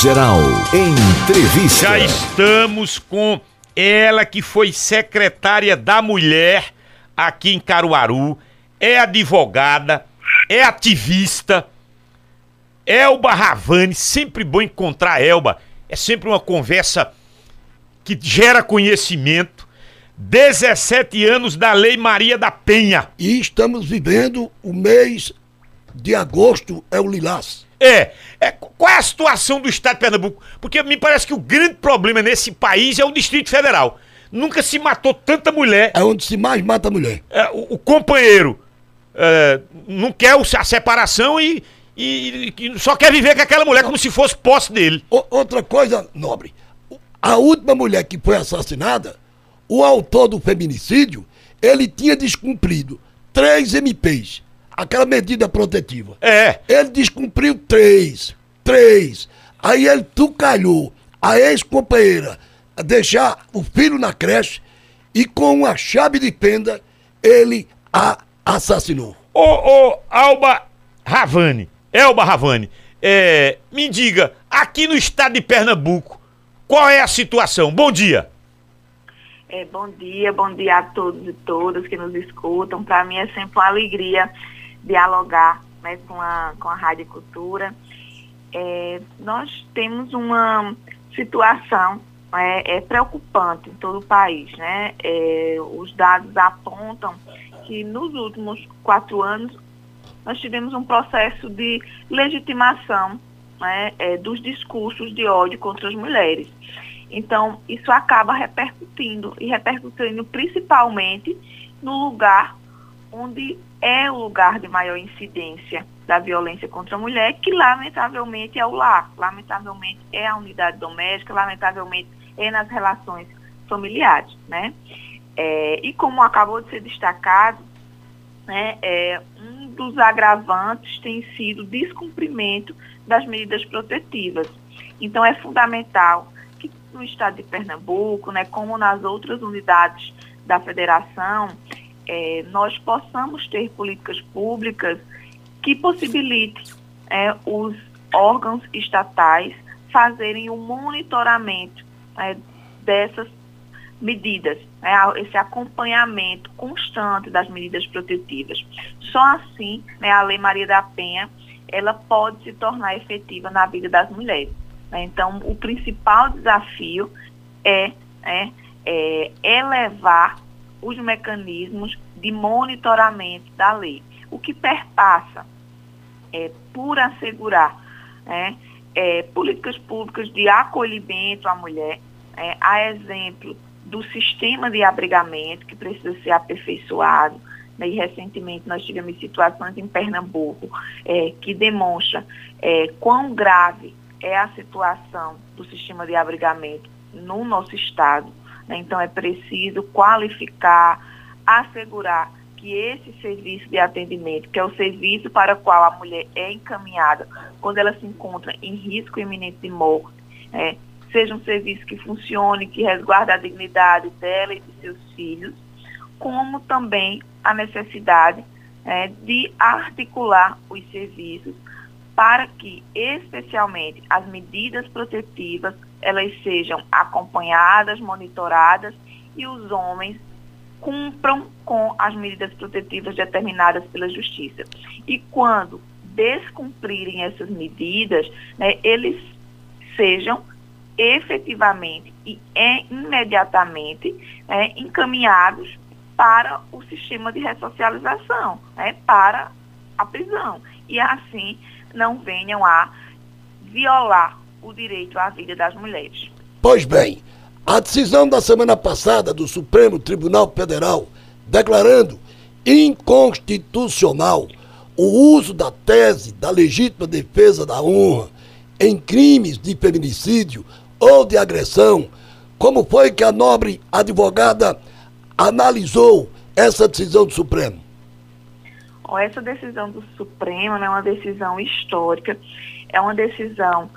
Geral Entrevista. Já estamos com ela que foi secretária da mulher aqui em Caruaru, é advogada, é ativista. Elba Ravani, sempre bom encontrar Elba. É sempre uma conversa que gera conhecimento. 17 anos da Lei Maria da Penha. E estamos vivendo o mês de agosto, é o Lilás. É, é, qual é a situação do Estado de Pernambuco? Porque me parece que o grande problema nesse país é o Distrito Federal. Nunca se matou tanta mulher. É onde se mais mata mulher. É, o, o, companheiro é, não quer a separação e, e, e, só quer viver com aquela mulher como se fosse posse dele. O, outra coisa, nobre. A última mulher que foi assassinada, o autor do feminicídio, ele tinha descumprido três MPs aquela medida protetiva. É. Ele descumpriu três. Três. Aí ele tucalhou a ex-companheira a deixar o filho na creche e com uma chave de fenda ele a assassinou. Ô, ô, Alba Ravani, Elba Ravani, é, me diga, aqui no estado de Pernambuco, qual é a situação? Bom dia. É, bom dia, bom dia a todos e todas que nos escutam. Para mim é sempre uma alegria dialogar né, com, a, com a Rádio Cultura. É, nós temos uma situação é, é, preocupante em todo o país. Né? É, os dados apontam que nos últimos quatro anos nós tivemos um processo de legitimação né, é, dos discursos de ódio contra as mulheres. Então, isso acaba repercutindo e repercutindo principalmente no lugar onde é o lugar de maior incidência da violência contra a mulher, que lamentavelmente é o lar, lamentavelmente é a unidade doméstica, lamentavelmente é nas relações familiares, né? É, e como acabou de ser destacado, né, é, um dos agravantes tem sido o descumprimento das medidas protetivas. Então é fundamental que no estado de Pernambuco, né, como nas outras unidades da federação, é, nós possamos ter políticas públicas que possibilitem é, os órgãos estatais fazerem o monitoramento é, dessas medidas, né, esse acompanhamento constante das medidas protetivas. Só assim, né, a Lei Maria da Penha, ela pode se tornar efetiva na vida das mulheres. Né? Então, o principal desafio é, é, é elevar os mecanismos de monitoramento da lei, o que perpassa é, por assegurar né, é, políticas públicas de acolhimento à mulher, é, a exemplo do sistema de abrigamento, que precisa ser aperfeiçoado, né, e recentemente nós tivemos situações em Pernambuco é, que demonstra é, quão grave é a situação do sistema de abrigamento no nosso estado. Então é preciso qualificar, assegurar que esse serviço de atendimento, que é o serviço para o qual a mulher é encaminhada quando ela se encontra em risco iminente de morte, é, seja um serviço que funcione, que resguarde a dignidade dela e de seus filhos, como também a necessidade é, de articular os serviços para que, especialmente, as medidas protetivas elas sejam acompanhadas, monitoradas e os homens cumpram com as medidas protetivas determinadas pela Justiça. E quando descumprirem essas medidas, né, eles sejam efetivamente e imediatamente né, encaminhados para o sistema de ressocialização, né, para a prisão. E assim não venham a violar o direito à vida das mulheres. Pois bem, a decisão da semana passada do Supremo Tribunal Federal declarando inconstitucional o uso da tese da legítima defesa da honra em crimes de feminicídio ou de agressão, como foi que a nobre advogada analisou essa decisão do Supremo? Essa decisão do Supremo é uma decisão histórica, é uma decisão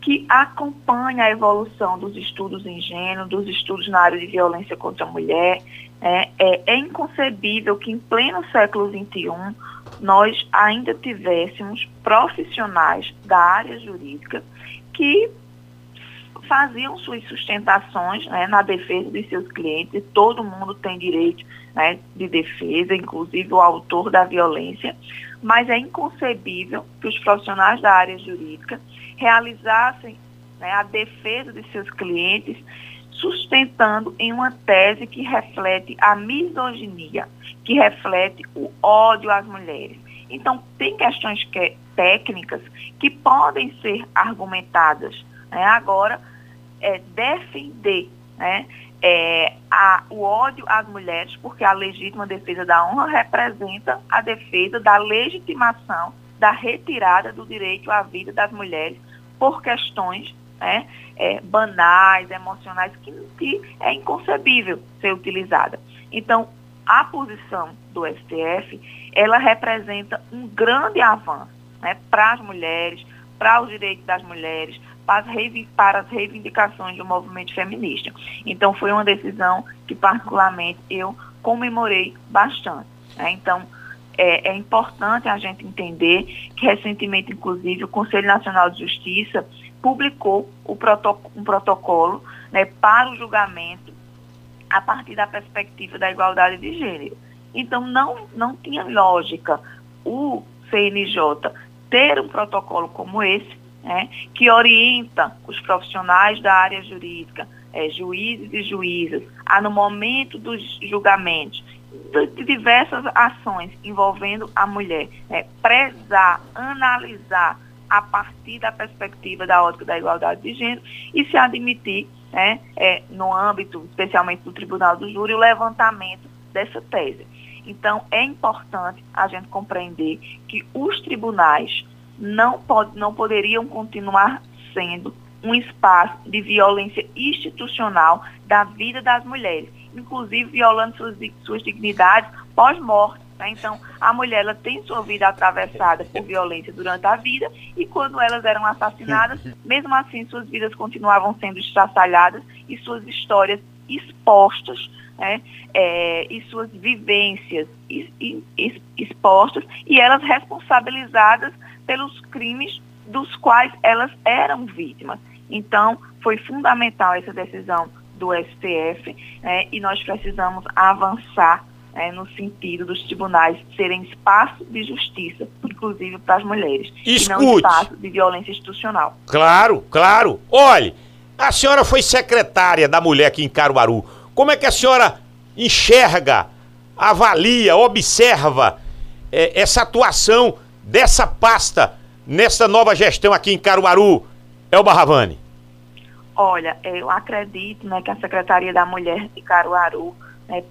que acompanha a evolução dos estudos em gênero, dos estudos na área de violência contra a mulher. É, é, é inconcebível que em pleno século XXI nós ainda tivéssemos profissionais da área jurídica que faziam suas sustentações né, na defesa de seus clientes. Todo mundo tem direito né, de defesa, inclusive o autor da violência, mas é inconcebível que os profissionais da área jurídica realizassem né, a defesa de seus clientes sustentando em uma tese que reflete a misoginia, que reflete o ódio às mulheres. Então, tem questões que, técnicas que podem ser argumentadas. Né? Agora, é, defender né, é, a, o ódio às mulheres, porque a legítima defesa da honra representa a defesa da legitimação da retirada do direito à vida das mulheres por questões né, é, banais, emocionais, que, que é inconcebível ser utilizada. Então, a posição do STF, ela representa um grande avanço né, para as mulheres, para os direitos das mulheres, para as, reivindicações do movimento feminista. Então, foi uma decisão que, particularmente, eu comemorei bastante. Né? Então, é, é, importante a gente entender que, recentemente, inclusive, o Conselho Nacional de Justiça publicou um protocolo né, para o julgamento a partir da perspectiva da igualdade de gênero. Então, não, não tinha lógica o CNJ ter um protocolo como esse, né, que orienta os profissionais da área jurídica, é, juízes e juízas, a no momento dos julgamentos, de diversas ações envolvendo a mulher, né, prezar, analisar a partir da perspectiva da ótica da igualdade de gênero e se admitir, né, é, no âmbito, especialmente do Tribunal do Júri, o levantamento dessa tese. Então, é importante a gente compreender que os tribunais não, pode, não poderiam continuar sendo um espaço de violência institucional da vida das mulheres, inclusive violando suas, suas dignidades pós-morte. Né? Então, a mulher ela tem sua vida atravessada por violência durante a vida e quando elas eram assassinadas, mesmo assim suas vidas continuavam sendo estraçalhadas e suas histórias expostas né? É, e suas vivências expostas e elas responsabilizadas pelos crimes dos quais elas eram vítimas. Então, foi fundamental essa decisão do STF né, e nós precisamos avançar né, no sentido dos tribunais serem espaço de justiça, inclusive para as mulheres, Escute. e não espaço de violência institucional. Claro, claro. Olhe, a senhora foi secretária da mulher aqui em Caruaru. Como é que a senhora enxerga, avalia, observa é, essa atuação dessa pasta nessa nova gestão aqui em Caruaru, Elba Ravani? Olha, eu acredito né, que a Secretaria da Mulher de Caruaru, né,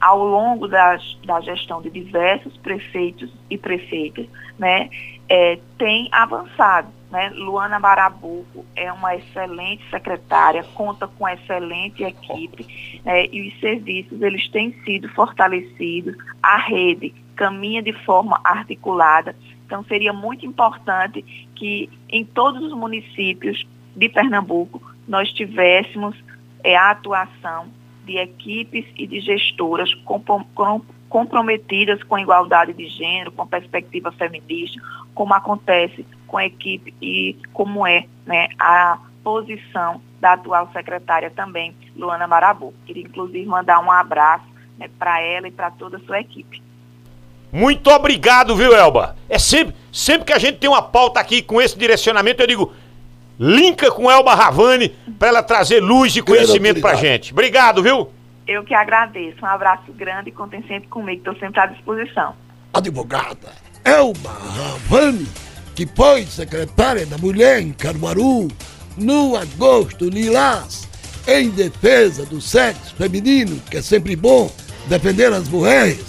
ao longo das, da gestão de diversos prefeitos e prefeitas, né, é, tem avançado. Né? Luana Barabuco é uma excelente secretária, conta com excelente equipe né? e os serviços eles têm sido fortalecidos, a rede caminha de forma articulada. Então, seria muito importante que em todos os municípios de Pernambuco nós tivéssemos é, a atuação de equipes e de gestoras comprometidas com a igualdade de gênero, com perspectiva feminista, como acontece com a equipe e como é né, a posição da atual secretária também, Luana Marabu. Queria inclusive mandar um abraço né, para ela e para toda a sua equipe. Muito obrigado, viu, Elba? É sempre, sempre que a gente tem uma pauta aqui com esse direcionamento, eu digo, linka com Elba Ravani para ela trazer luz e conhecimento pra gente. Obrigado, viu? Eu que agradeço. Um abraço grande e contem sempre comigo, estou sempre à disposição. Advogada Elba Ravani, que foi secretária da Mulher em Caruaru, no agosto lilás, em defesa do sexo feminino, que é sempre bom defender as mulheres